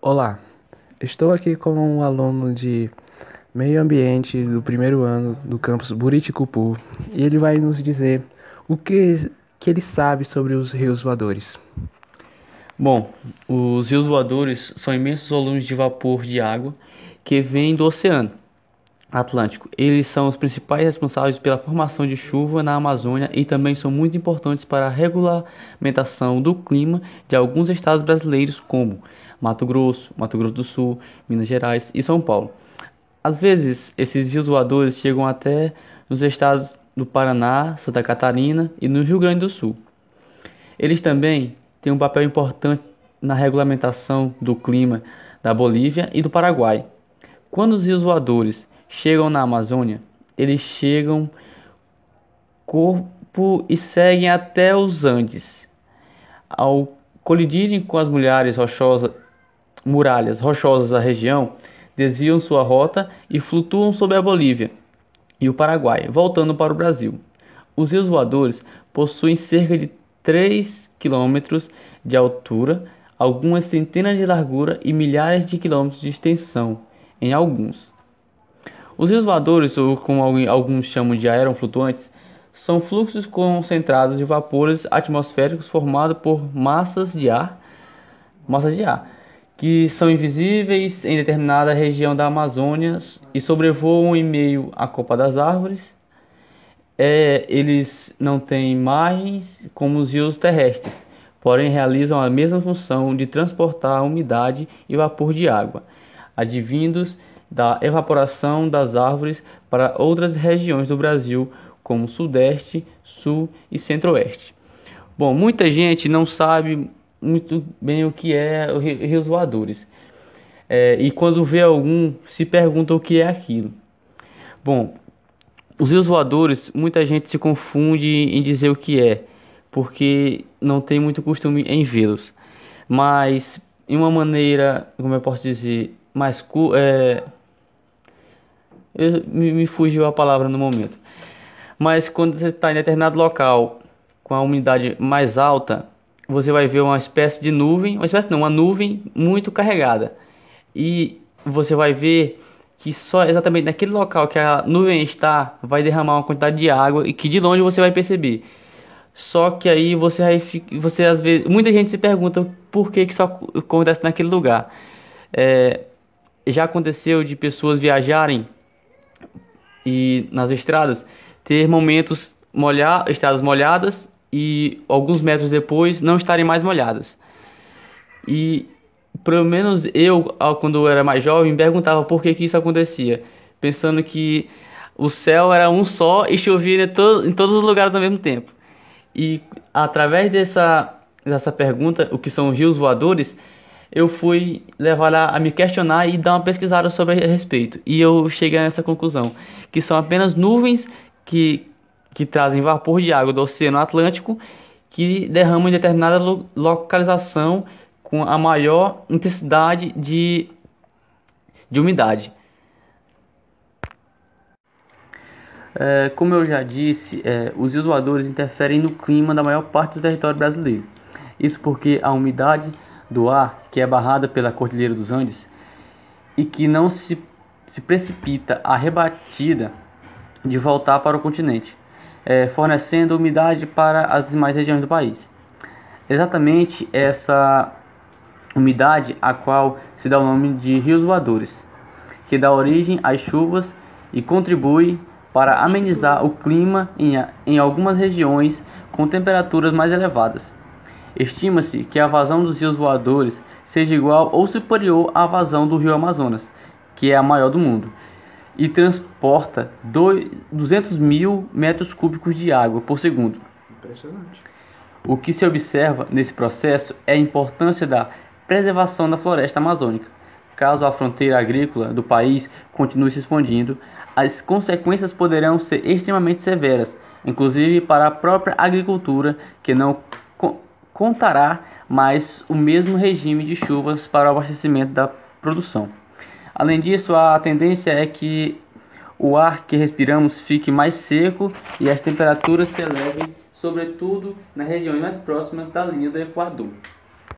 Olá, estou aqui como um aluno de Meio Ambiente do primeiro ano do campus Buriticupu e ele vai nos dizer o que, que ele sabe sobre os rios voadores. Bom, os rios voadores são imensos volumes de vapor de água que vêm do oceano Atlântico. Eles são os principais responsáveis pela formação de chuva na Amazônia e também são muito importantes para a regulamentação do clima de alguns estados brasileiros, como Mato Grosso, Mato Grosso do Sul, Minas Gerais e São Paulo. Às vezes, esses rios voadores chegam até nos estados do Paraná, Santa Catarina e no Rio Grande do Sul. Eles também têm um papel importante na regulamentação do clima da Bolívia e do Paraguai. Quando os rios voadores chegam na Amazônia, eles chegam corpo e seguem até os Andes. Ao colidirem com as muralhas rochosas, muralhas rochosas da região, desviam sua rota e flutuam sobre a Bolívia e o Paraguai, voltando para o Brasil. Os rios voadores possuem cerca de 3 quilômetros de altura, algumas centenas de largura e milhares de quilômetros de extensão em alguns. Os rios voadores, ou como alguns chamam de aeroflutuantes, são fluxos concentrados de vapores atmosféricos formados por massas de ar, massas de ar, que são invisíveis em determinada região da Amazônia e sobrevoam em meio à copa das árvores. É, eles não têm margens como os rios terrestres, porém realizam a mesma função de transportar umidade e vapor de água, advindos da evaporação das árvores para outras regiões do Brasil, como Sudeste, Sul e Centro-Oeste. Bom, muita gente não sabe muito bem o que é os rios voadores. É, e quando vê algum, se pergunta o que é aquilo. Bom, os rios voadores, muita gente se confunde em dizer o que é, porque não tem muito costume em vê-los. Mas, em uma maneira, como eu posso dizer, mais é, eu, me, me fugiu a palavra no momento. Mas quando você está em determinado local com a umidade mais alta, você vai ver uma espécie de nuvem, uma espécie não, uma nuvem muito carregada. E você vai ver que só exatamente naquele local que a nuvem está vai derramar uma quantidade de água e que de longe você vai perceber. Só que aí você vai, você às vezes, muita gente se pergunta por que que só acontece naquele lugar. É, já aconteceu de pessoas viajarem e nas estradas ter momentos molhar, estradas molhadas e alguns metros depois não estarem mais molhadas. E pelo menos eu, quando eu era mais jovem, perguntava por que, que isso acontecia, pensando que o céu era um só e chovia em, to em todos os lugares ao mesmo tempo. E através dessa, dessa pergunta, o que são rios voadores, eu fui levar a, a me questionar e dar uma pesquisada sobre a respeito. E eu cheguei nessa conclusão, que são apenas nuvens que, que trazem vapor de água do Oceano Atlântico que derramam em determinada lo, localização com a maior intensidade de, de umidade. É, como eu já disse, é, os isoladores interferem no clima da maior parte do território brasileiro. Isso porque a umidade do ar que é barrada pela Cordilheira dos Andes e que não se, se precipita a rebatida de voltar para o continente, é, fornecendo umidade para as demais regiões do país. Exatamente essa umidade a qual se dá o nome de rios voadores, que dá origem às chuvas e contribui para amenizar o clima em, em algumas regiões com temperaturas mais elevadas. Estima-se que a vazão dos rios voadores seja igual ou superior à vazão do rio Amazonas, que é a maior do mundo, e transporta 200 mil metros cúbicos de água por segundo. Impressionante. O que se observa nesse processo é a importância da preservação da floresta amazônica. Caso a fronteira agrícola do país continue se expandindo, as consequências poderão ser extremamente severas, inclusive para a própria agricultura, que não contará mais o mesmo regime de chuvas para o abastecimento da produção. Além disso, a tendência é que o ar que respiramos fique mais seco e as temperaturas se elevem, sobretudo nas regiões mais próximas da linha do Equador.